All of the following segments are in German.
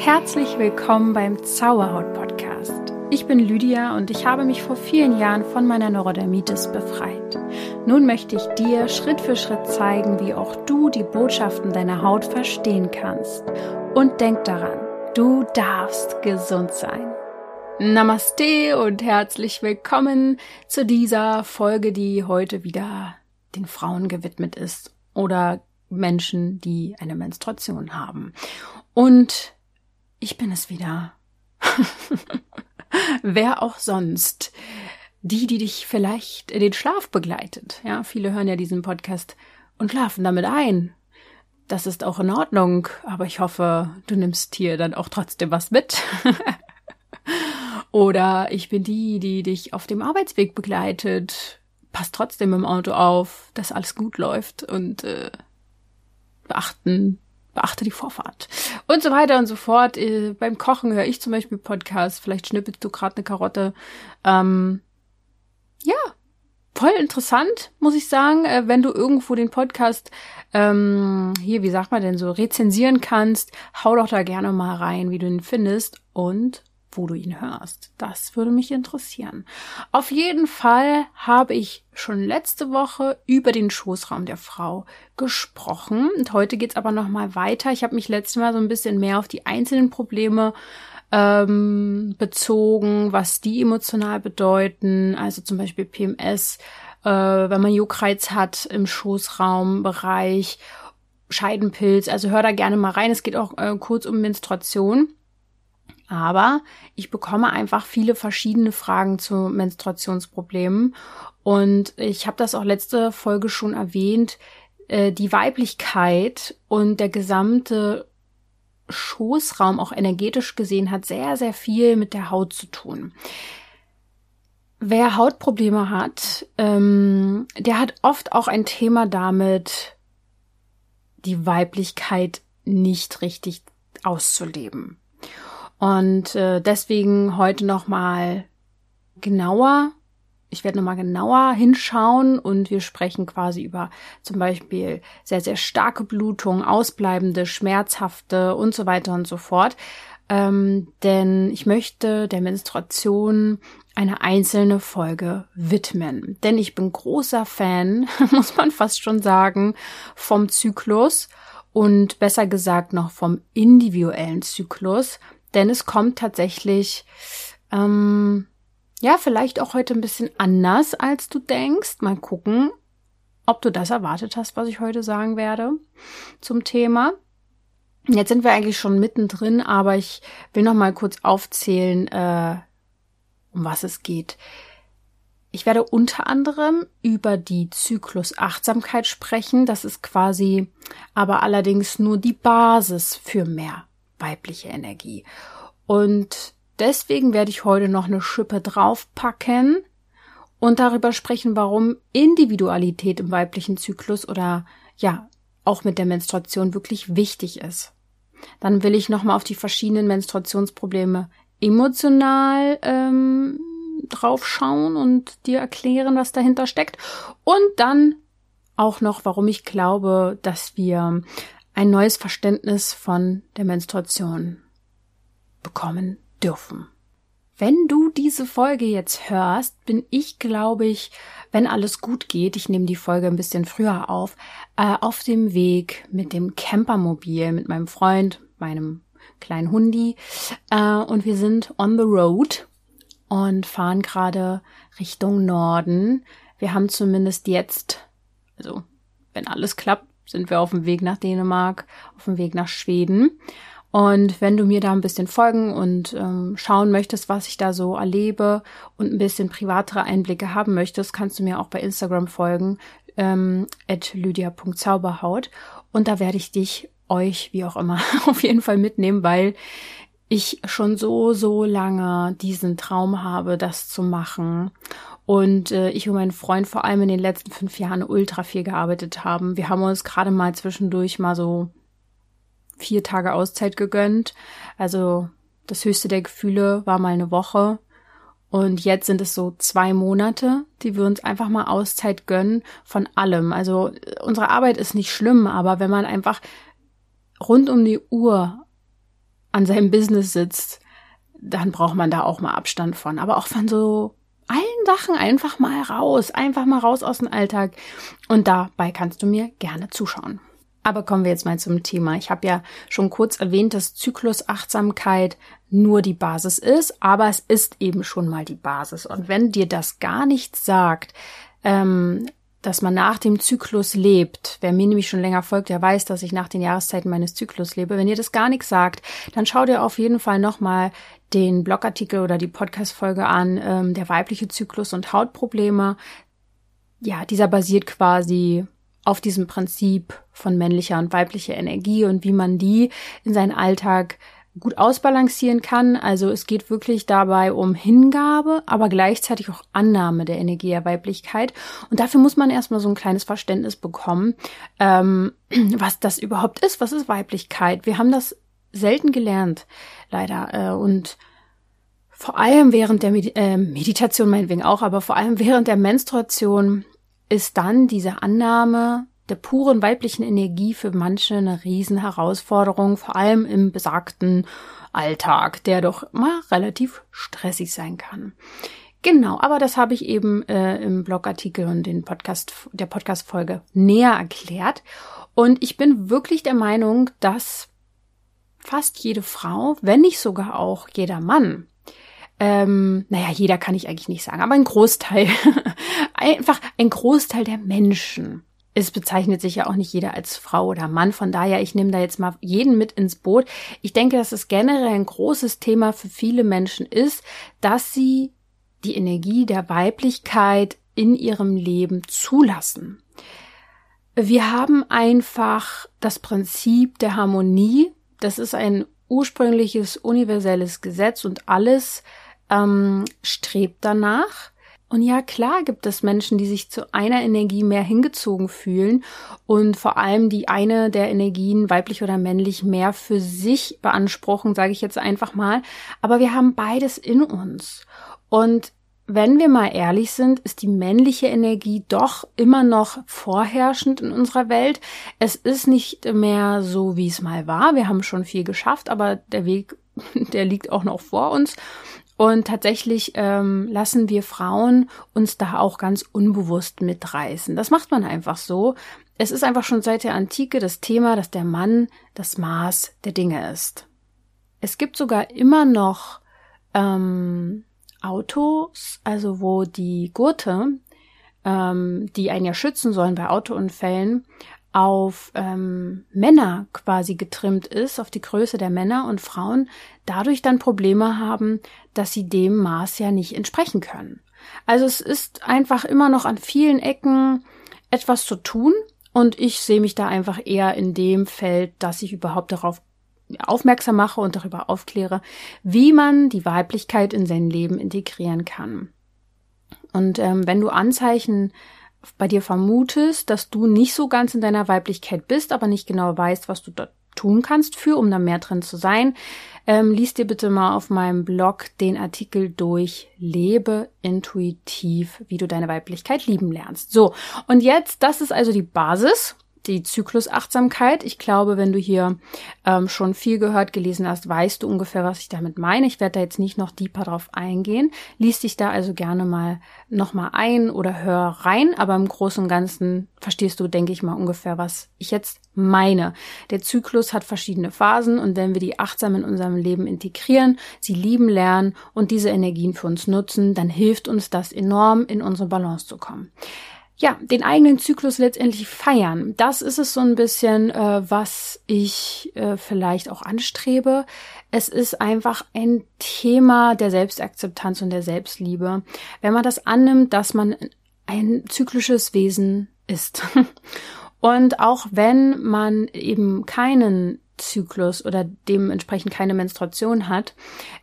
Herzlich willkommen beim Zauberhaut Podcast. Ich bin Lydia und ich habe mich vor vielen Jahren von meiner Neurodermitis befreit. Nun möchte ich dir Schritt für Schritt zeigen, wie auch du die Botschaften deiner Haut verstehen kannst. Und denk daran, du darfst gesund sein. Namaste und herzlich willkommen zu dieser Folge, die heute wieder den Frauen gewidmet ist oder Menschen, die eine Menstruation haben. Und ich bin es wieder. Wer auch sonst. Die, die dich vielleicht in den Schlaf begleitet. Ja, viele hören ja diesen Podcast und schlafen damit ein. Das ist auch in Ordnung, aber ich hoffe, du nimmst hier dann auch trotzdem was mit. Oder ich bin die, die dich auf dem Arbeitsweg begleitet. Passt trotzdem im Auto auf, dass alles gut läuft und äh, beachten beachte die Vorfahrt. Und so weiter und so fort. Äh, beim Kochen höre ich zum Beispiel Podcasts. Vielleicht schnippelst du gerade eine Karotte. Ähm, ja, voll interessant, muss ich sagen, äh, wenn du irgendwo den Podcast ähm, hier, wie sagt man denn so, rezensieren kannst, hau doch da gerne mal rein, wie du ihn findest. Und wo du ihn hörst. Das würde mich interessieren. Auf jeden Fall habe ich schon letzte Woche über den Schoßraum der Frau gesprochen. Und heute geht's aber noch mal weiter. Ich habe mich letztes Mal so ein bisschen mehr auf die einzelnen Probleme ähm, bezogen, was die emotional bedeuten. Also zum Beispiel PMS, äh, wenn man Juckreiz hat im Schoßraumbereich, Scheidenpilz. Also hör da gerne mal rein. Es geht auch äh, kurz um Menstruation. Aber ich bekomme einfach viele verschiedene Fragen zu Menstruationsproblemen. Und ich habe das auch letzte Folge schon erwähnt. Äh, die Weiblichkeit und der gesamte Schoßraum, auch energetisch gesehen, hat sehr, sehr viel mit der Haut zu tun. Wer Hautprobleme hat, ähm, der hat oft auch ein Thema damit, die Weiblichkeit nicht richtig auszuleben. Und äh, deswegen heute noch mal genauer. Ich werde noch mal genauer hinschauen und wir sprechen quasi über zum Beispiel sehr, sehr starke Blutung, ausbleibende, schmerzhafte und so weiter und so fort. Ähm, denn ich möchte der Menstruation eine einzelne Folge widmen. Denn ich bin großer Fan, muss man fast schon sagen, vom Zyklus und besser gesagt noch vom individuellen Zyklus, denn es kommt tatsächlich, ähm, ja, vielleicht auch heute ein bisschen anders, als du denkst. Mal gucken, ob du das erwartet hast, was ich heute sagen werde zum Thema. Jetzt sind wir eigentlich schon mittendrin, aber ich will noch mal kurz aufzählen, äh, um was es geht. Ich werde unter anderem über die Zyklusachtsamkeit sprechen. Das ist quasi aber allerdings nur die Basis für mehr weibliche Energie. Und deswegen werde ich heute noch eine Schippe draufpacken und darüber sprechen, warum Individualität im weiblichen Zyklus oder ja, auch mit der Menstruation wirklich wichtig ist. Dann will ich nochmal auf die verschiedenen Menstruationsprobleme emotional ähm, draufschauen und dir erklären, was dahinter steckt. Und dann auch noch, warum ich glaube, dass wir ein neues Verständnis von der Menstruation bekommen dürfen. Wenn du diese Folge jetzt hörst, bin ich, glaube ich, wenn alles gut geht, ich nehme die Folge ein bisschen früher auf, äh, auf dem Weg mit dem Campermobil, mit meinem Freund, meinem kleinen Hundi. Äh, und wir sind on the road und fahren gerade Richtung Norden. Wir haben zumindest jetzt, also wenn alles klappt, sind wir auf dem Weg nach Dänemark, auf dem Weg nach Schweden. Und wenn du mir da ein bisschen folgen und ähm, schauen möchtest, was ich da so erlebe und ein bisschen privatere Einblicke haben möchtest, kannst du mir auch bei Instagram folgen, ähm, at lydia.zauberhaut. Und da werde ich dich, euch, wie auch immer, auf jeden Fall mitnehmen, weil ich schon so, so lange diesen Traum habe, das zu machen. Und äh, ich und mein Freund vor allem in den letzten fünf Jahren ultra viel gearbeitet haben. Wir haben uns gerade mal zwischendurch mal so vier Tage Auszeit gegönnt. Also das höchste der Gefühle war mal eine Woche. Und jetzt sind es so zwei Monate, die wir uns einfach mal Auszeit gönnen von allem. Also unsere Arbeit ist nicht schlimm, aber wenn man einfach rund um die Uhr an seinem Business sitzt, dann braucht man da auch mal Abstand von. Aber auch von so allen Sachen einfach mal raus, einfach mal raus aus dem Alltag. Und dabei kannst du mir gerne zuschauen. Aber kommen wir jetzt mal zum Thema. Ich habe ja schon kurz erwähnt, dass Zyklusachtsamkeit nur die Basis ist, aber es ist eben schon mal die Basis. Und wenn dir das gar nichts sagt, ähm, dass man nach dem Zyklus lebt. Wer mir nämlich schon länger folgt, der weiß, dass ich nach den Jahreszeiten meines Zyklus lebe. Wenn ihr das gar nichts sagt, dann schau dir auf jeden Fall nochmal den Blogartikel oder die Podcast-Folge an, ähm, der weibliche Zyklus und Hautprobleme. Ja, dieser basiert quasi auf diesem Prinzip von männlicher und weiblicher Energie und wie man die in seinen Alltag gut ausbalancieren kann. Also es geht wirklich dabei um Hingabe, aber gleichzeitig auch Annahme der Energie der Weiblichkeit. Und dafür muss man erstmal so ein kleines Verständnis bekommen, ähm, was das überhaupt ist. Was ist Weiblichkeit? Wir haben das selten gelernt, leider. Äh, und vor allem während der Medi äh, Meditation meinetwegen auch, aber vor allem während der Menstruation ist dann diese Annahme der puren weiblichen Energie für manche eine Riesenherausforderung, vor allem im besagten Alltag, der doch mal relativ stressig sein kann. Genau, aber das habe ich eben äh, im Blogartikel und den Podcast, der Podcast-Folge näher erklärt. Und ich bin wirklich der Meinung, dass fast jede Frau, wenn nicht sogar auch jeder Mann, ähm, naja, jeder kann ich eigentlich nicht sagen, aber ein Großteil, einfach ein Großteil der Menschen es bezeichnet sich ja auch nicht jeder als Frau oder Mann. Von daher, ich nehme da jetzt mal jeden mit ins Boot. Ich denke, dass es generell ein großes Thema für viele Menschen ist, dass sie die Energie der Weiblichkeit in ihrem Leben zulassen. Wir haben einfach das Prinzip der Harmonie. Das ist ein ursprüngliches universelles Gesetz und alles ähm, strebt danach. Und ja, klar gibt es Menschen, die sich zu einer Energie mehr hingezogen fühlen und vor allem die eine der Energien, weiblich oder männlich, mehr für sich beanspruchen, sage ich jetzt einfach mal. Aber wir haben beides in uns. Und wenn wir mal ehrlich sind, ist die männliche Energie doch immer noch vorherrschend in unserer Welt. Es ist nicht mehr so, wie es mal war. Wir haben schon viel geschafft, aber der Weg, der liegt auch noch vor uns. Und tatsächlich ähm, lassen wir Frauen uns da auch ganz unbewusst mitreißen. Das macht man einfach so. Es ist einfach schon seit der Antike das Thema, dass der Mann das Maß der Dinge ist. Es gibt sogar immer noch ähm, Autos, also wo die Gurte, ähm, die einen ja schützen sollen bei Autounfällen, auf ähm, Männer quasi getrimmt ist, auf die Größe der Männer und Frauen dadurch dann Probleme haben, dass sie dem Maß ja nicht entsprechen können. Also es ist einfach immer noch an vielen Ecken etwas zu tun und ich sehe mich da einfach eher in dem Feld, dass ich überhaupt darauf aufmerksam mache und darüber aufkläre, wie man die Weiblichkeit in sein Leben integrieren kann. Und ähm, wenn du Anzeichen bei dir vermutest, dass du nicht so ganz in deiner Weiblichkeit bist, aber nicht genau weißt, was du dort tun kannst für, um da mehr drin zu sein, ähm, liest dir bitte mal auf meinem Blog den Artikel durch. Lebe intuitiv, wie du deine Weiblichkeit lieben lernst. So, und jetzt, das ist also die Basis die Zyklusachtsamkeit. Ich glaube, wenn du hier ähm, schon viel gehört, gelesen hast, weißt du ungefähr, was ich damit meine. Ich werde da jetzt nicht noch deeper drauf eingehen. Lies dich da also gerne mal nochmal ein oder hör rein, aber im Großen und Ganzen verstehst du, denke ich mal, ungefähr, was ich jetzt meine. Der Zyklus hat verschiedene Phasen und wenn wir die achtsam in unserem Leben integrieren, sie lieben lernen und diese Energien für uns nutzen, dann hilft uns das enorm, in unsere Balance zu kommen ja, den eigenen Zyklus letztendlich feiern. Das ist es so ein bisschen, äh, was ich äh, vielleicht auch anstrebe. Es ist einfach ein Thema der Selbstakzeptanz und der Selbstliebe. Wenn man das annimmt, dass man ein zyklisches Wesen ist. Und auch wenn man eben keinen Zyklus oder dementsprechend keine Menstruation hat,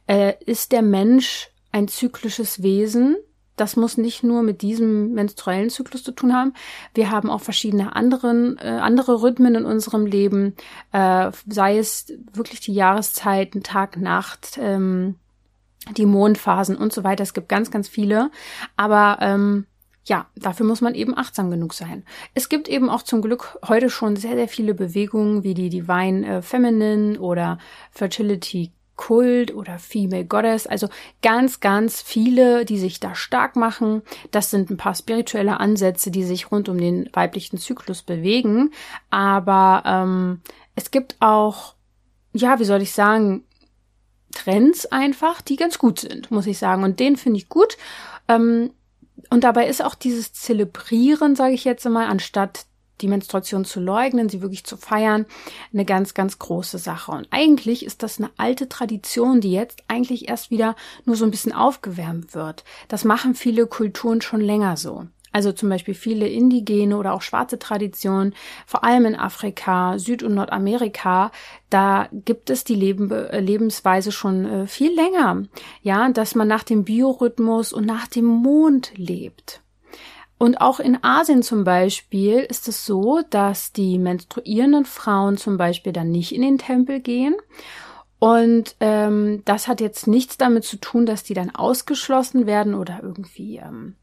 äh, ist der Mensch ein zyklisches Wesen das muss nicht nur mit diesem menstruellen Zyklus zu tun haben. Wir haben auch verschiedene anderen, äh, andere Rhythmen in unserem Leben, äh, sei es wirklich die Jahreszeiten, Tag, Nacht, ähm, die Mondphasen und so weiter. Es gibt ganz, ganz viele. Aber ähm, ja, dafür muss man eben achtsam genug sein. Es gibt eben auch zum Glück heute schon sehr, sehr viele Bewegungen wie die Divine äh, Feminine oder Fertility Kult oder Female Goddess, also ganz, ganz viele, die sich da stark machen. Das sind ein paar spirituelle Ansätze, die sich rund um den weiblichen Zyklus bewegen. Aber ähm, es gibt auch, ja, wie soll ich sagen, Trends einfach, die ganz gut sind, muss ich sagen. Und den finde ich gut. Ähm, und dabei ist auch dieses Zelebrieren, sage ich jetzt mal, anstatt die Menstruation zu leugnen, sie wirklich zu feiern, eine ganz, ganz große Sache. Und eigentlich ist das eine alte Tradition, die jetzt eigentlich erst wieder nur so ein bisschen aufgewärmt wird. Das machen viele Kulturen schon länger so. Also zum Beispiel viele indigene oder auch schwarze Traditionen, vor allem in Afrika, Süd- und Nordamerika, da gibt es die Leben, äh, Lebensweise schon äh, viel länger. Ja, dass man nach dem Biorhythmus und nach dem Mond lebt. Und auch in Asien zum Beispiel ist es so, dass die menstruierenden Frauen zum Beispiel dann nicht in den Tempel gehen. Und ähm, das hat jetzt nichts damit zu tun, dass die dann ausgeschlossen werden oder irgendwie ähm,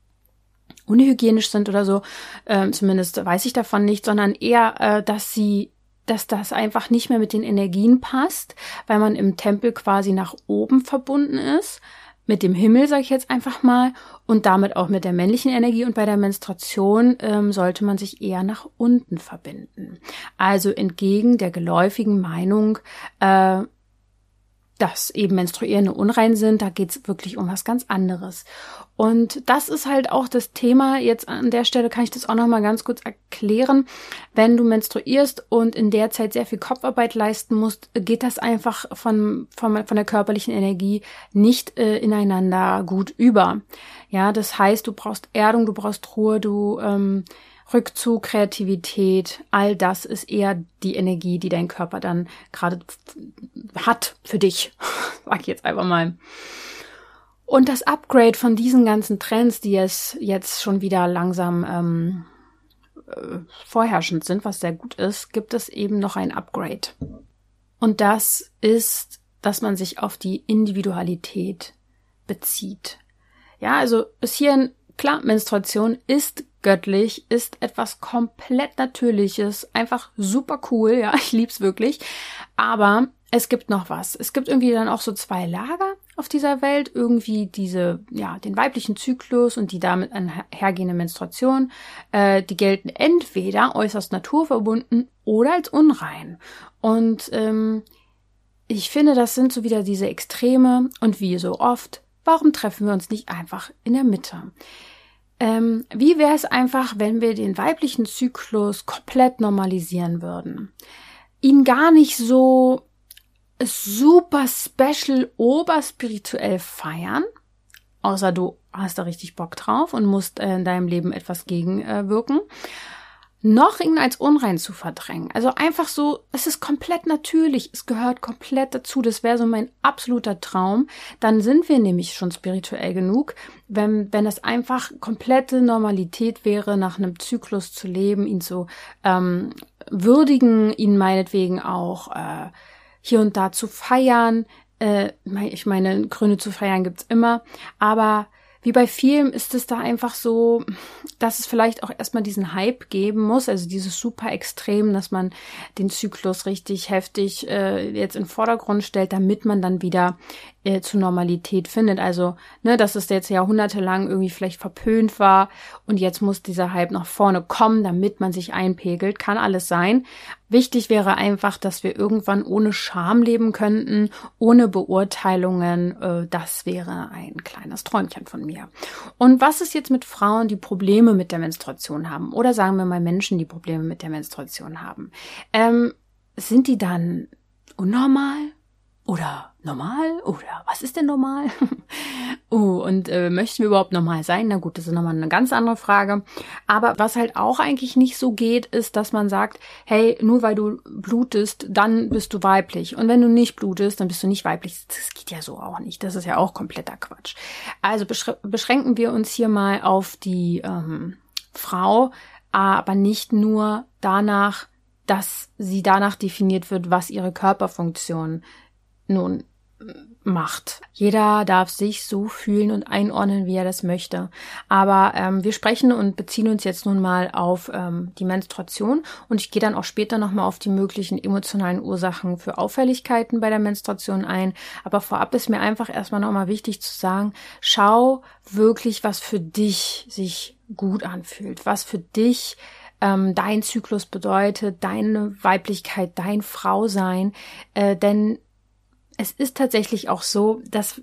unhygienisch sind oder so. Ähm, zumindest weiß ich davon nicht, sondern eher, äh, dass sie dass das einfach nicht mehr mit den Energien passt, weil man im Tempel quasi nach oben verbunden ist, mit dem Himmel, sage ich jetzt einfach mal, und damit auch mit der männlichen Energie. Und bei der Menstruation ähm, sollte man sich eher nach unten verbinden. Also entgegen der geläufigen Meinung, äh, dass eben Menstruierende unrein sind, da geht's wirklich um was ganz anderes. Und das ist halt auch das Thema. Jetzt an der Stelle kann ich das auch noch mal ganz kurz erklären. Wenn du menstruierst und in der Zeit sehr viel Kopfarbeit leisten musst, geht das einfach von, von, von der körperlichen Energie nicht äh, ineinander gut über. Ja, das heißt, du brauchst Erdung, du brauchst Ruhe, du ähm, Rückzug, Kreativität, all das ist eher die Energie, die dein Körper dann gerade hat für dich. Sag ich jetzt einfach mal. Und das Upgrade von diesen ganzen Trends, die es jetzt schon wieder langsam ähm, äh, vorherrschend sind, was sehr gut ist, gibt es eben noch ein Upgrade. Und das ist, dass man sich auf die Individualität bezieht. Ja, also bis hierhin, klar, Menstruation ist göttlich, ist etwas komplett Natürliches, einfach super cool, ja, ich lieb's wirklich. Aber es gibt noch was. Es gibt irgendwie dann auch so zwei Lager auf dieser Welt. Irgendwie diese, ja, den weiblichen Zyklus und die damit einhergehende Menstruation. Äh, die gelten entweder äußerst naturverbunden oder als unrein. Und ähm, ich finde, das sind so wieder diese Extreme. Und wie so oft, warum treffen wir uns nicht einfach in der Mitte? Ähm, wie wäre es einfach, wenn wir den weiblichen Zyklus komplett normalisieren würden? Ihn gar nicht so super special oberspirituell feiern, außer du hast da richtig Bock drauf und musst äh, in deinem Leben etwas gegenwirken, äh, noch ihn als unrein zu verdrängen. Also einfach so, es ist komplett natürlich, es gehört komplett dazu. Das wäre so mein absoluter Traum. Dann sind wir nämlich schon spirituell genug, wenn, wenn es einfach komplette Normalität wäre, nach einem Zyklus zu leben, ihn zu ähm, würdigen, ihn meinetwegen auch äh, hier und da zu feiern. Äh, ich meine, Gründe zu feiern gibt's immer, aber wie bei vielen ist es da einfach so, dass es vielleicht auch erstmal diesen Hype geben muss, also dieses super Extrem, dass man den Zyklus richtig heftig äh, jetzt in Vordergrund stellt, damit man dann wieder äh, zur Normalität findet. Also, ne, dass es jetzt jahrhundertelang irgendwie vielleicht verpönt war und jetzt muss dieser Hype nach vorne kommen, damit man sich einpegelt. Kann alles sein. Wichtig wäre einfach, dass wir irgendwann ohne Scham leben könnten, ohne Beurteilungen. Äh, das wäre ein kleines Träumchen von mir. Und was ist jetzt mit Frauen, die Probleme mit der Menstruation haben? Oder sagen wir mal Menschen, die Probleme mit der Menstruation haben? Ähm, sind die dann unnormal? Oder normal? Oder was ist denn normal? oh, und äh, möchten wir überhaupt normal sein? Na gut, das ist nochmal eine ganz andere Frage. Aber was halt auch eigentlich nicht so geht, ist, dass man sagt, hey, nur weil du blutest, dann bist du weiblich. Und wenn du nicht blutest, dann bist du nicht weiblich. Das geht ja so auch nicht. Das ist ja auch kompletter Quatsch. Also beschränken wir uns hier mal auf die ähm, Frau, aber nicht nur danach, dass sie danach definiert wird, was ihre Körperfunktion nun macht. Jeder darf sich so fühlen und einordnen, wie er das möchte. Aber ähm, wir sprechen und beziehen uns jetzt nun mal auf ähm, die Menstruation und ich gehe dann auch später nochmal auf die möglichen emotionalen Ursachen für Auffälligkeiten bei der Menstruation ein. Aber vorab ist mir einfach erstmal nochmal wichtig zu sagen, schau wirklich, was für dich sich gut anfühlt, was für dich ähm, dein Zyklus bedeutet, deine Weiblichkeit, dein Frausein, äh, denn es ist tatsächlich auch so, dass,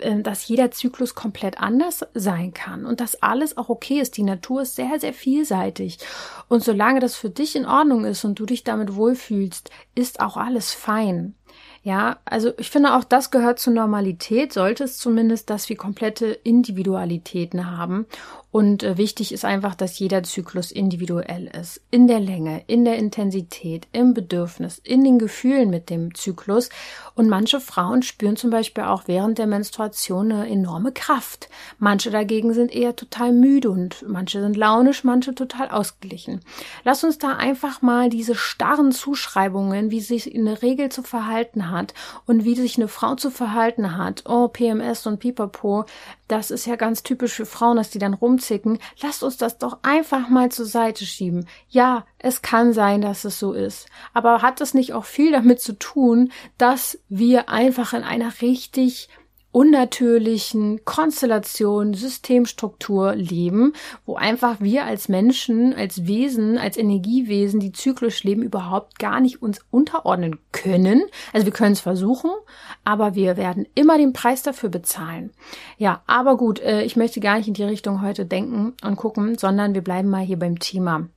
äh, dass jeder Zyklus komplett anders sein kann und dass alles auch okay ist. Die Natur ist sehr, sehr vielseitig. Und solange das für dich in Ordnung ist und du dich damit wohlfühlst, ist auch alles fein. Ja, also ich finde auch das gehört zur Normalität, sollte es zumindest, dass wir komplette Individualitäten haben und äh, wichtig ist einfach, dass jeder Zyklus individuell ist. In der Länge, in der Intensität, im Bedürfnis, in den Gefühlen mit dem Zyklus. Und manche Frauen spüren zum Beispiel auch während der Menstruation eine enorme Kraft. Manche dagegen sind eher total müde und manche sind launisch, manche total ausgeglichen. Lass uns da einfach mal diese starren Zuschreibungen, wie sich eine Regel zu verhalten hat und wie sich eine Frau zu verhalten hat, oh, PMS und Pipapo, das ist ja ganz typisch für Frauen, dass die dann rumzicken. Lasst uns das doch einfach mal zur Seite schieben. Ja, es kann sein, dass es so ist. Aber hat das nicht auch viel damit zu tun, dass wir einfach in einer richtig unnatürlichen Konstellation, Systemstruktur leben, wo einfach wir als Menschen, als Wesen, als Energiewesen, die zyklisch leben, überhaupt gar nicht uns unterordnen können. Also wir können es versuchen, aber wir werden immer den Preis dafür bezahlen. Ja, aber gut, äh, ich möchte gar nicht in die Richtung heute denken und gucken, sondern wir bleiben mal hier beim Thema.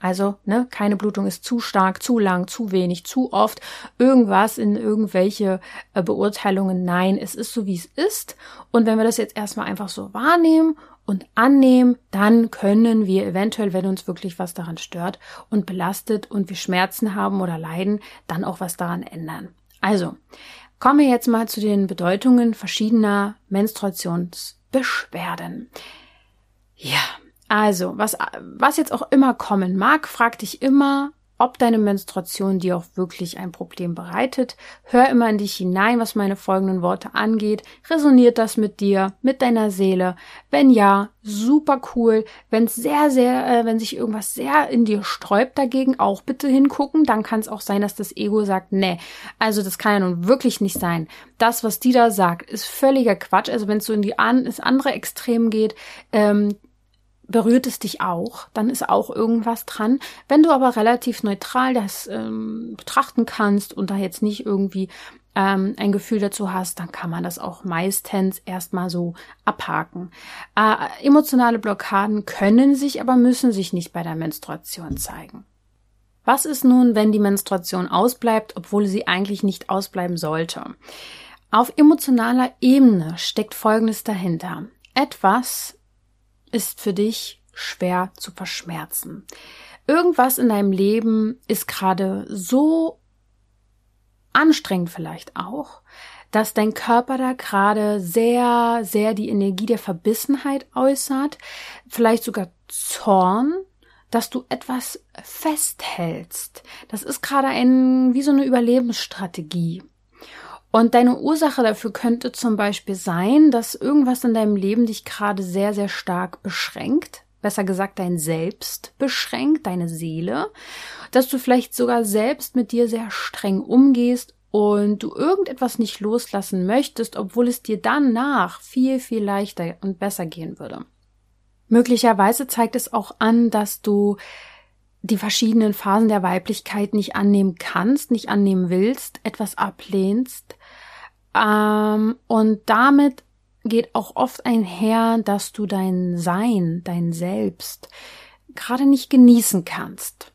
Also, ne, keine Blutung ist zu stark, zu lang, zu wenig, zu oft, irgendwas in irgendwelche äh, Beurteilungen. Nein, es ist so, wie es ist. Und wenn wir das jetzt erstmal einfach so wahrnehmen und annehmen, dann können wir eventuell, wenn uns wirklich was daran stört und belastet und wir Schmerzen haben oder leiden, dann auch was daran ändern. Also, kommen wir jetzt mal zu den Bedeutungen verschiedener Menstruationsbeschwerden. Ja, also, was, was jetzt auch immer kommen mag, frag dich immer, ob deine Menstruation dir auch wirklich ein Problem bereitet. Hör immer in dich hinein, was meine folgenden Worte angeht. Resoniert das mit dir, mit deiner Seele? Wenn ja, super cool. Wenn sehr, sehr, äh, wenn sich irgendwas sehr in dir sträubt dagegen, auch bitte hingucken. Dann kann es auch sein, dass das Ego sagt, nee, also das kann ja nun wirklich nicht sein. Das, was die da sagt, ist völliger Quatsch. Also wenn es so in die an, ins andere Extrem geht, ähm, berührt es dich auch, dann ist auch irgendwas dran. Wenn du aber relativ neutral das ähm, betrachten kannst und da jetzt nicht irgendwie ähm, ein Gefühl dazu hast, dann kann man das auch meistens erstmal so abhaken. Äh, emotionale Blockaden können sich, aber müssen sich nicht bei der Menstruation zeigen. Was ist nun, wenn die Menstruation ausbleibt, obwohl sie eigentlich nicht ausbleiben sollte? Auf emotionaler Ebene steckt Folgendes dahinter. Etwas ist für dich schwer zu verschmerzen. Irgendwas in deinem Leben ist gerade so anstrengend vielleicht auch, dass dein Körper da gerade sehr, sehr die Energie der Verbissenheit äußert, vielleicht sogar Zorn, dass du etwas festhältst. Das ist gerade ein, wie so eine Überlebensstrategie. Und deine Ursache dafür könnte zum Beispiel sein, dass irgendwas in deinem Leben dich gerade sehr, sehr stark beschränkt. Besser gesagt, dein Selbst beschränkt, deine Seele. Dass du vielleicht sogar selbst mit dir sehr streng umgehst und du irgendetwas nicht loslassen möchtest, obwohl es dir danach viel, viel leichter und besser gehen würde. Möglicherweise zeigt es auch an, dass du die verschiedenen Phasen der Weiblichkeit nicht annehmen kannst, nicht annehmen willst, etwas ablehnst. Ähm, und damit geht auch oft einher, dass du dein Sein, dein Selbst gerade nicht genießen kannst.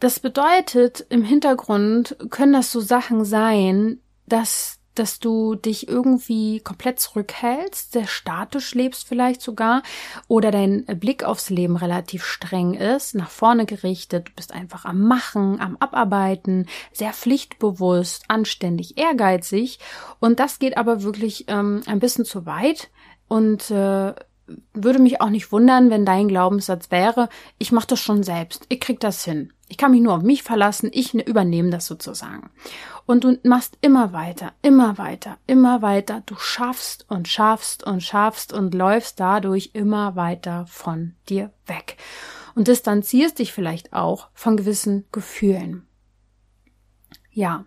Das bedeutet, im Hintergrund können das so Sachen sein, dass dass du dich irgendwie komplett zurückhältst, sehr statisch lebst vielleicht sogar oder dein Blick aufs Leben relativ streng ist, nach vorne gerichtet, du bist einfach am Machen, am Abarbeiten, sehr pflichtbewusst, anständig, ehrgeizig und das geht aber wirklich ähm, ein bisschen zu weit und äh, würde mich auch nicht wundern, wenn dein Glaubenssatz wäre, ich mache das schon selbst, ich krieg das hin. Ich kann mich nur auf mich verlassen, ich ne, übernehme das sozusagen. Und du machst immer weiter, immer weiter, immer weiter. Du schaffst und schaffst und schaffst und läufst dadurch immer weiter von dir weg. Und distanzierst dich vielleicht auch von gewissen Gefühlen. Ja.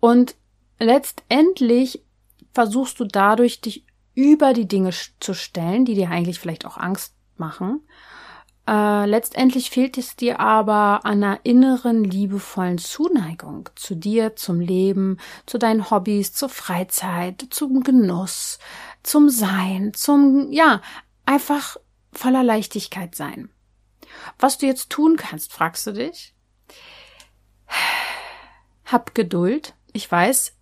Und letztendlich versuchst du dadurch, dich über die Dinge zu stellen, die dir eigentlich vielleicht auch Angst machen. Äh, letztendlich fehlt es dir aber an einer inneren liebevollen Zuneigung zu dir, zum Leben, zu deinen Hobbys, zur Freizeit, zum Genuss, zum Sein, zum, ja, einfach voller Leichtigkeit sein. Was du jetzt tun kannst, fragst du dich? Hab Geduld. Ich weiß,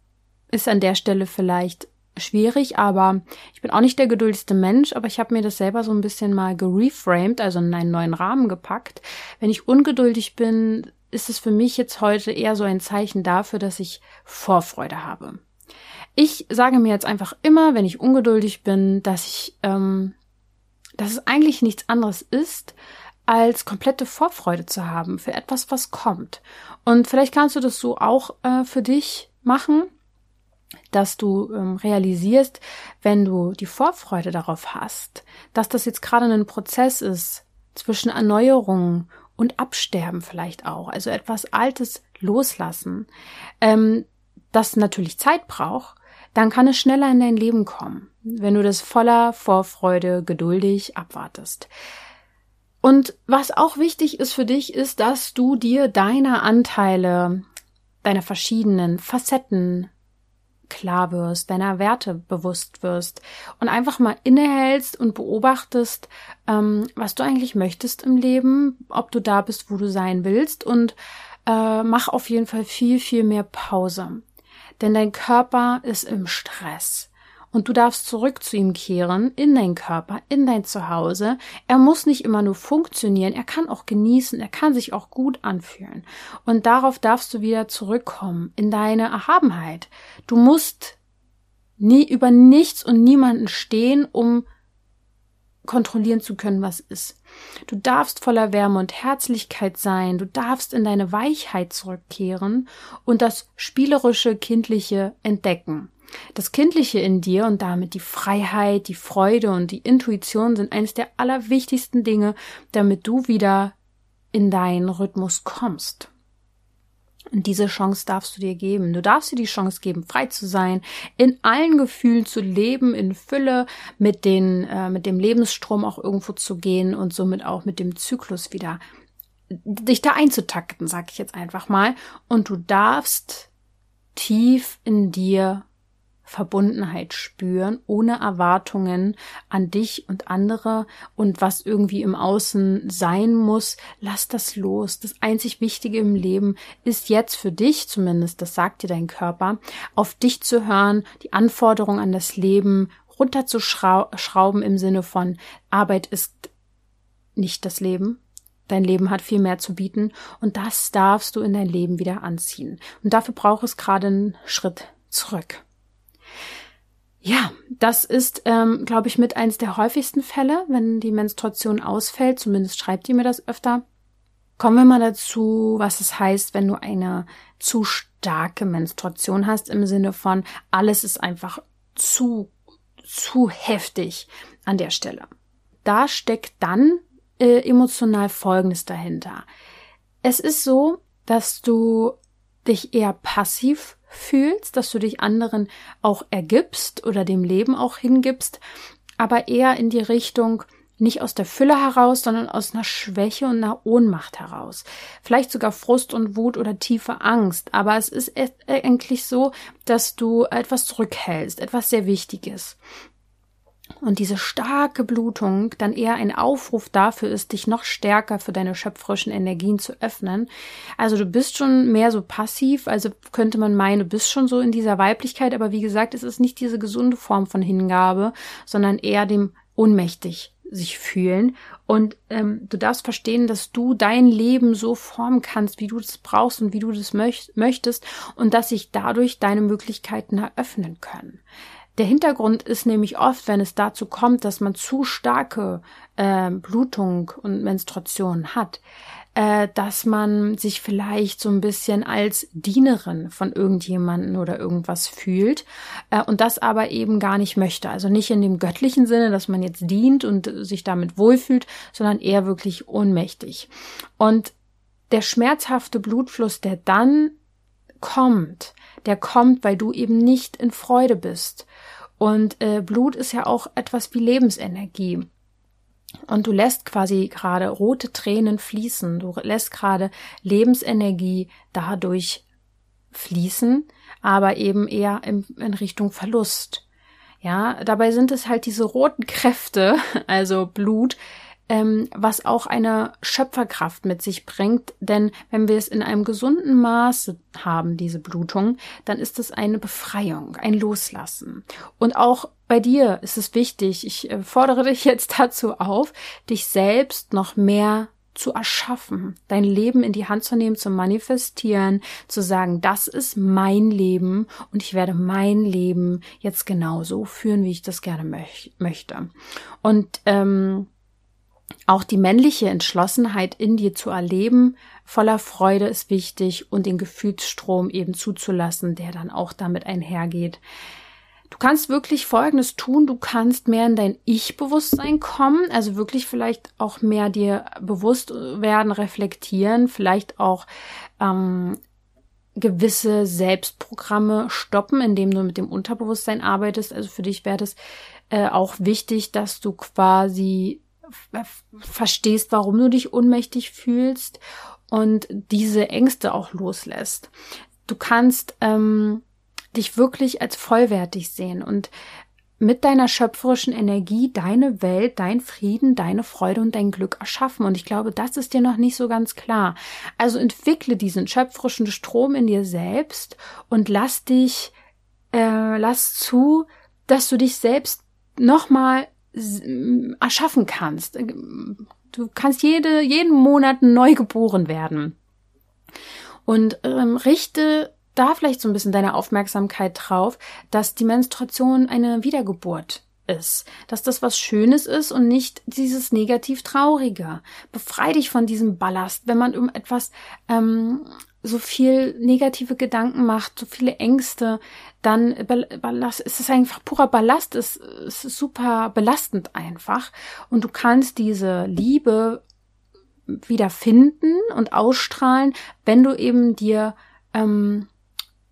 ist an der Stelle vielleicht schwierig, aber ich bin auch nicht der geduldigste Mensch, aber ich habe mir das selber so ein bisschen mal gereframed, also in einen neuen Rahmen gepackt. Wenn ich ungeduldig bin, ist es für mich jetzt heute eher so ein Zeichen dafür, dass ich Vorfreude habe. Ich sage mir jetzt einfach immer, wenn ich ungeduldig bin, dass ich, ähm, dass es eigentlich nichts anderes ist, als komplette Vorfreude zu haben für etwas, was kommt. Und vielleicht kannst du das so auch äh, für dich machen dass du ähm, realisierst, wenn du die Vorfreude darauf hast, dass das jetzt gerade ein Prozess ist zwischen Erneuerung und Absterben vielleicht auch, also etwas Altes loslassen, ähm, das natürlich Zeit braucht, dann kann es schneller in dein Leben kommen, wenn du das voller Vorfreude geduldig abwartest. Und was auch wichtig ist für dich, ist, dass du dir deiner Anteile, deiner verschiedenen Facetten, klar wirst, deiner Werte bewusst wirst und einfach mal innehältst und beobachtest, ähm, was du eigentlich möchtest im Leben, ob du da bist, wo du sein willst und äh, mach auf jeden Fall viel, viel mehr Pause. Denn dein Körper ist im Stress und du darfst zurück zu ihm kehren, in dein Körper, in dein Zuhause. Er muss nicht immer nur funktionieren, er kann auch genießen, er kann sich auch gut anfühlen. Und darauf darfst du wieder zurückkommen, in deine Erhabenheit. Du musst nie über nichts und niemanden stehen, um kontrollieren zu können, was ist. Du darfst voller Wärme und Herzlichkeit sein, du darfst in deine Weichheit zurückkehren und das spielerische, kindliche entdecken. Das Kindliche in dir und damit die Freiheit, die Freude und die Intuition sind eines der allerwichtigsten Dinge, damit du wieder in deinen Rhythmus kommst. Und diese Chance darfst du dir geben. Du darfst dir die Chance geben, frei zu sein, in allen Gefühlen zu leben, in Fülle, mit den, äh, mit dem Lebensstrom auch irgendwo zu gehen und somit auch mit dem Zyklus wieder dich da einzutakten, sag ich jetzt einfach mal. Und du darfst tief in dir Verbundenheit spüren, ohne Erwartungen an dich und andere und was irgendwie im Außen sein muss, lass das los. Das einzig Wichtige im Leben ist jetzt für dich zumindest, das sagt dir dein Körper, auf dich zu hören, die Anforderungen an das Leben runterzuschrauben im Sinne von Arbeit ist nicht das Leben, Dein Leben hat viel mehr zu bieten und das darfst du in dein Leben wieder anziehen. Und dafür braucht es gerade einen Schritt zurück. Ja, das ist, ähm, glaube ich, mit eins der häufigsten Fälle, wenn die Menstruation ausfällt. Zumindest schreibt ihr mir das öfter. Kommen wir mal dazu, was es heißt, wenn du eine zu starke Menstruation hast, im Sinne von alles ist einfach zu, zu heftig an der Stelle. Da steckt dann äh, emotional Folgendes dahinter. Es ist so, dass du dich eher passiv fühlst, dass du dich anderen auch ergibst oder dem Leben auch hingibst, aber eher in die Richtung nicht aus der Fülle heraus, sondern aus einer Schwäche und einer Ohnmacht heraus. Vielleicht sogar Frust und Wut oder tiefe Angst. Aber es ist e-, eigentlich so, dass du etwas zurückhältst, etwas sehr Wichtiges und diese starke Blutung dann eher ein Aufruf dafür ist, dich noch stärker für deine schöpferischen Energien zu öffnen. Also du bist schon mehr so passiv, also könnte man meinen, du bist schon so in dieser Weiblichkeit, aber wie gesagt, es ist nicht diese gesunde Form von Hingabe, sondern eher dem ohnmächtig sich fühlen. Und ähm, du darfst verstehen, dass du dein Leben so formen kannst, wie du das brauchst und wie du das möcht möchtest und dass sich dadurch deine Möglichkeiten eröffnen können. Der Hintergrund ist nämlich oft, wenn es dazu kommt, dass man zu starke äh, Blutung und Menstruation hat, äh, dass man sich vielleicht so ein bisschen als Dienerin von irgendjemanden oder irgendwas fühlt äh, und das aber eben gar nicht möchte. Also nicht in dem göttlichen Sinne, dass man jetzt dient und sich damit wohlfühlt, sondern eher wirklich ohnmächtig. Und der schmerzhafte Blutfluss, der dann kommt, der kommt, weil du eben nicht in Freude bist. Und äh, Blut ist ja auch etwas wie Lebensenergie. Und du lässt quasi gerade rote Tränen fließen. Du lässt gerade Lebensenergie dadurch fließen, aber eben eher in, in Richtung Verlust. Ja, dabei sind es halt diese roten Kräfte, also Blut, ähm, was auch eine Schöpferkraft mit sich bringt. Denn wenn wir es in einem gesunden Maße haben, diese Blutung, dann ist es eine Befreiung, ein Loslassen. Und auch bei dir ist es wichtig, ich äh, fordere dich jetzt dazu auf, dich selbst noch mehr zu erschaffen, dein Leben in die Hand zu nehmen, zu manifestieren, zu sagen, das ist mein Leben und ich werde mein Leben jetzt genauso führen, wie ich das gerne möch möchte. Und ähm, auch die männliche Entschlossenheit in dir zu erleben, voller Freude ist wichtig und den Gefühlsstrom eben zuzulassen, der dann auch damit einhergeht. Du kannst wirklich Folgendes tun. Du kannst mehr in dein Ich-Bewusstsein kommen, also wirklich vielleicht auch mehr dir bewusst werden, reflektieren, vielleicht auch ähm, gewisse Selbstprogramme stoppen, indem du mit dem Unterbewusstsein arbeitest. Also für dich wäre das äh, auch wichtig, dass du quasi verstehst, warum du dich ohnmächtig fühlst und diese Ängste auch loslässt. Du kannst ähm, dich wirklich als vollwertig sehen und mit deiner schöpferischen Energie deine Welt, dein Frieden, deine Freude und dein Glück erschaffen. Und ich glaube, das ist dir noch nicht so ganz klar. Also entwickle diesen schöpferischen Strom in dir selbst und lass dich, äh, lass zu, dass du dich selbst nochmal erschaffen kannst. Du kannst jede, jeden Monat neu geboren werden. Und ähm, richte da vielleicht so ein bisschen deine Aufmerksamkeit drauf, dass die Menstruation eine Wiedergeburt ist, dass das was Schönes ist und nicht dieses negativ Traurige. Befrei dich von diesem Ballast, wenn man um etwas ähm, so viel negative Gedanken macht, so viele Ängste, dann Ballast, ist es einfach purer Ballast, es ist super belastend einfach. Und du kannst diese Liebe wieder finden und ausstrahlen, wenn du eben dir ähm,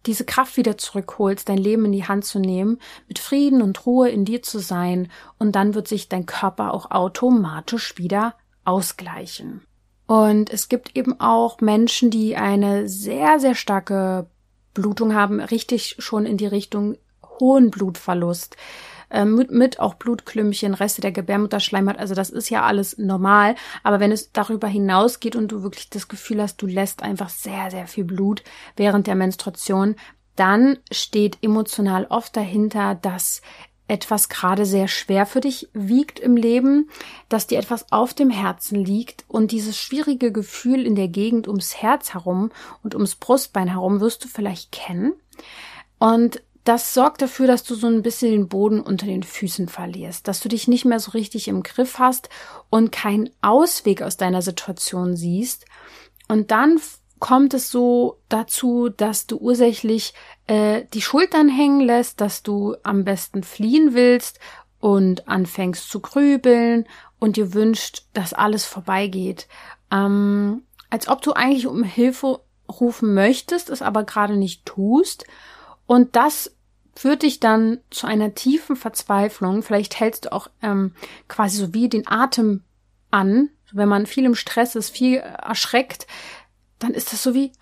diese Kraft wieder zurückholst, dein Leben in die Hand zu nehmen, mit Frieden und Ruhe in dir zu sein, und dann wird sich dein Körper auch automatisch wieder ausgleichen. Und es gibt eben auch Menschen, die eine sehr, sehr starke Blutung haben, richtig schon in die Richtung hohen Blutverlust. Äh, mit, mit auch Blutklümpchen, Reste der Gebärmutterschleimhaut. Also das ist ja alles normal. Aber wenn es darüber hinausgeht und du wirklich das Gefühl hast, du lässt einfach sehr, sehr viel Blut während der Menstruation, dann steht emotional oft dahinter, dass etwas gerade sehr schwer für dich wiegt im Leben, dass dir etwas auf dem Herzen liegt und dieses schwierige Gefühl in der Gegend ums Herz herum und ums Brustbein herum wirst du vielleicht kennen. Und das sorgt dafür, dass du so ein bisschen den Boden unter den Füßen verlierst, dass du dich nicht mehr so richtig im Griff hast und keinen Ausweg aus deiner Situation siehst. Und dann kommt es so dazu, dass du ursächlich äh, die Schultern hängen lässt, dass du am besten fliehen willst und anfängst zu grübeln und dir wünscht, dass alles vorbeigeht. Ähm, als ob du eigentlich um Hilfe rufen möchtest, es aber gerade nicht tust. Und das führt dich dann zu einer tiefen Verzweiflung. Vielleicht hältst du auch ähm, quasi so wie den Atem an. Wenn man viel im Stress ist, viel erschreckt, dann ist das so wie,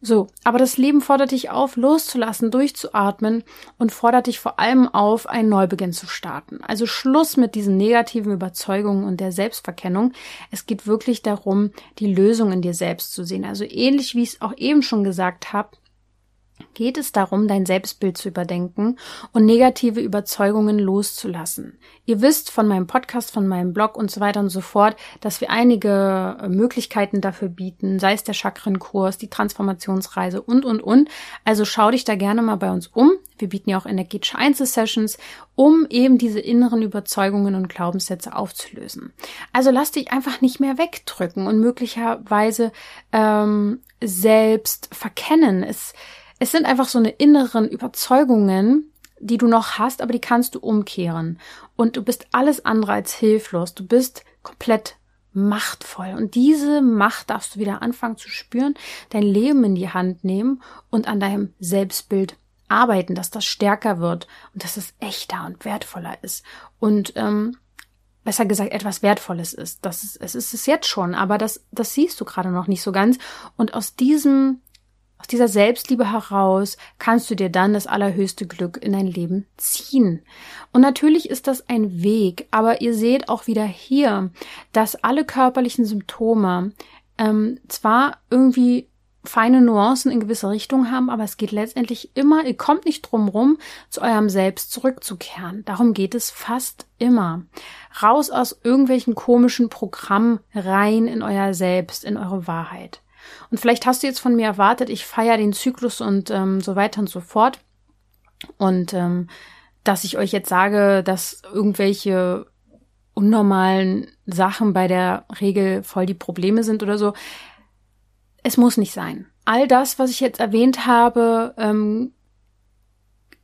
so, aber das Leben fordert dich auf, loszulassen, durchzuatmen und fordert dich vor allem auf, einen Neubeginn zu starten. Also Schluss mit diesen negativen Überzeugungen und der Selbstverkennung. Es geht wirklich darum, die Lösung in dir selbst zu sehen. Also ähnlich wie ich es auch eben schon gesagt habe, geht es darum, dein Selbstbild zu überdenken und negative Überzeugungen loszulassen. Ihr wisst von meinem Podcast, von meinem Blog und so weiter und so fort, dass wir einige äh, Möglichkeiten dafür bieten, sei es der Chakrenkurs, die Transformationsreise und, und, und. Also schau dich da gerne mal bei uns um. Wir bieten ja auch energetische Einzelsessions, um eben diese inneren Überzeugungen und Glaubenssätze aufzulösen. Also lass dich einfach nicht mehr wegdrücken und möglicherweise ähm, selbst verkennen. Es es sind einfach so eine inneren Überzeugungen, die du noch hast, aber die kannst du umkehren. Und du bist alles andere als hilflos. Du bist komplett machtvoll. Und diese Macht darfst du wieder anfangen zu spüren, dein Leben in die Hand nehmen und an deinem Selbstbild arbeiten, dass das stärker wird und dass es echter und wertvoller ist. Und ähm, besser gesagt etwas Wertvolles ist. Das ist es ist es jetzt schon, aber das, das siehst du gerade noch nicht so ganz. Und aus diesem aus dieser Selbstliebe heraus kannst du dir dann das allerhöchste Glück in dein Leben ziehen. Und natürlich ist das ein Weg, aber ihr seht auch wieder hier, dass alle körperlichen Symptome ähm, zwar irgendwie feine Nuancen in gewisse Richtungen haben, aber es geht letztendlich immer, ihr kommt nicht drum rum, zu eurem Selbst zurückzukehren. Darum geht es fast immer. Raus aus irgendwelchen komischen Programmen rein in euer Selbst, in eure Wahrheit. Und vielleicht hast du jetzt von mir erwartet, ich feiere den Zyklus und ähm, so weiter und so fort. Und ähm, dass ich euch jetzt sage, dass irgendwelche unnormalen Sachen bei der Regel voll die Probleme sind oder so. Es muss nicht sein. All das, was ich jetzt erwähnt habe, ähm,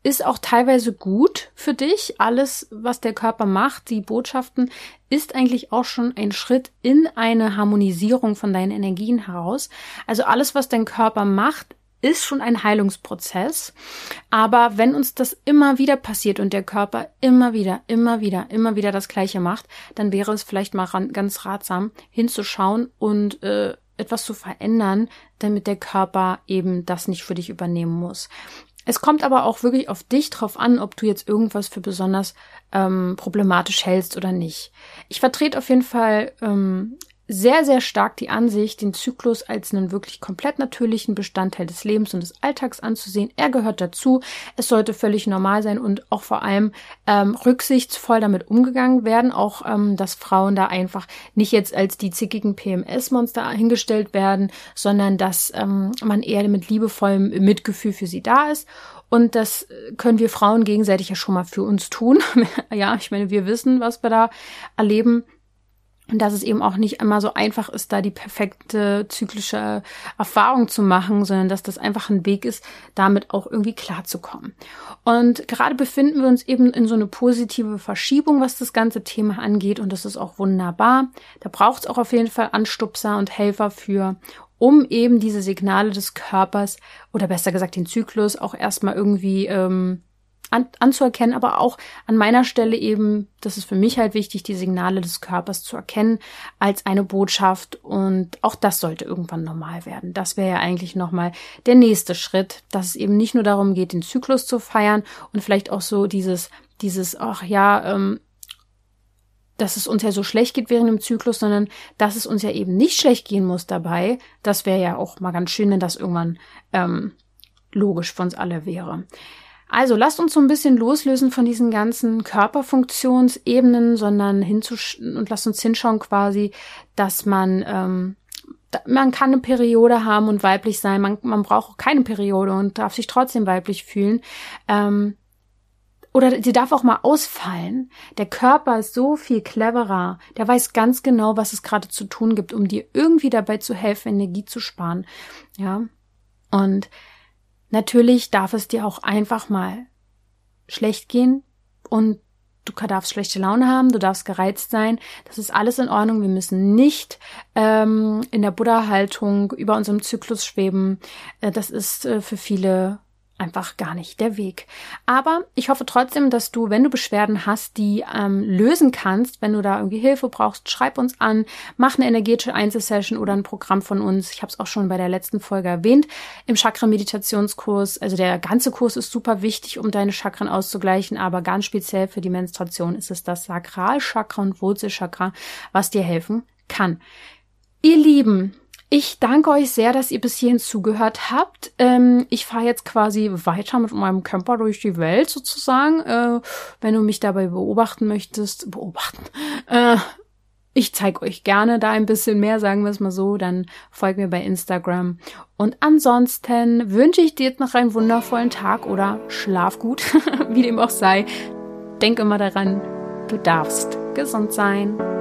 ist auch teilweise gut für dich. Alles, was der Körper macht, die Botschaften, ist eigentlich auch schon ein Schritt in eine Harmonisierung von deinen Energien heraus. Also alles, was dein Körper macht, ist schon ein Heilungsprozess. Aber wenn uns das immer wieder passiert und der Körper immer wieder, immer wieder, immer wieder das Gleiche macht, dann wäre es vielleicht mal ganz ratsam hinzuschauen und äh, etwas zu verändern, damit der Körper eben das nicht für dich übernehmen muss. Es kommt aber auch wirklich auf dich drauf an, ob du jetzt irgendwas für besonders ähm, problematisch hältst oder nicht. Ich vertrete auf jeden Fall ähm, sehr, sehr stark die Ansicht, den Zyklus als einen wirklich komplett natürlichen Bestandteil des Lebens und des Alltags anzusehen. Er gehört dazu. Es sollte völlig normal sein und auch vor allem ähm, rücksichtsvoll damit umgegangen werden. Auch, ähm, dass Frauen da einfach nicht jetzt als die zickigen PMS-Monster hingestellt werden, sondern dass ähm, man eher mit liebevollem Mitgefühl für sie da ist. Und das können wir Frauen gegenseitig ja schon mal für uns tun. ja, ich meine, wir wissen, was wir da erleben. Und dass es eben auch nicht immer so einfach ist, da die perfekte zyklische Erfahrung zu machen, sondern dass das einfach ein Weg ist, damit auch irgendwie klarzukommen. Und gerade befinden wir uns eben in so eine positive Verschiebung, was das ganze Thema angeht. Und das ist auch wunderbar. Da braucht es auch auf jeden Fall Anstupser und Helfer für, um eben diese Signale des Körpers oder besser gesagt den Zyklus auch erstmal irgendwie ähm, an, anzuerkennen, aber auch an meiner Stelle eben, das ist für mich halt wichtig, die Signale des Körpers zu erkennen als eine Botschaft und auch das sollte irgendwann normal werden. Das wäre ja eigentlich nochmal der nächste Schritt, dass es eben nicht nur darum geht, den Zyklus zu feiern und vielleicht auch so dieses, dieses, ach ja, ähm, dass es uns ja so schlecht geht während dem Zyklus, sondern dass es uns ja eben nicht schlecht gehen muss dabei. Das wäre ja auch mal ganz schön, wenn das irgendwann ähm, logisch für uns alle wäre. Also lasst uns so ein bisschen loslösen von diesen ganzen Körperfunktionsebenen, sondern hinzusch und lasst uns hinschauen quasi, dass man ähm, man kann eine Periode haben und weiblich sein, man, man braucht auch keine Periode und darf sich trotzdem weiblich fühlen. Ähm, oder sie darf auch mal ausfallen. Der Körper ist so viel cleverer. Der weiß ganz genau, was es gerade zu tun gibt, um dir irgendwie dabei zu helfen, Energie zu sparen. Ja. Und Natürlich darf es dir auch einfach mal schlecht gehen und du darfst schlechte Laune haben, du darfst gereizt sein. Das ist alles in Ordnung. Wir müssen nicht ähm, in der Buddha-Haltung über unserem Zyklus schweben. Äh, das ist äh, für viele einfach gar nicht der Weg. Aber ich hoffe trotzdem, dass du, wenn du Beschwerden hast, die ähm, lösen kannst, wenn du da irgendwie Hilfe brauchst, schreib uns an, mach eine energetische Einzelsession oder ein Programm von uns. Ich habe es auch schon bei der letzten Folge erwähnt im Chakra-Meditationskurs. Also der ganze Kurs ist super wichtig, um deine Chakren auszugleichen, aber ganz speziell für die Menstruation ist es das Sakralchakra und Wurzelchakra, was dir helfen kann. Ihr Lieben, Ich danke euch sehr, dass ihr bis hierhin zugehört habt. Ähm, ich fahre jetzt quasi weiter mit meinem Camper durch die Welt sozusagen. Äh, wenn du mich dabei beobachten möchtest, beobachten. Äh, ich zeige euch gerne da ein bisschen mehr, sagen wir es mal so, dann folgt mir bei Instagram. Und ansonsten wünsche ich dir jetzt noch einen wundervollen Tag oder schlaf gut, wie dem auch sei. Denk immer daran, du darfst gesund sein.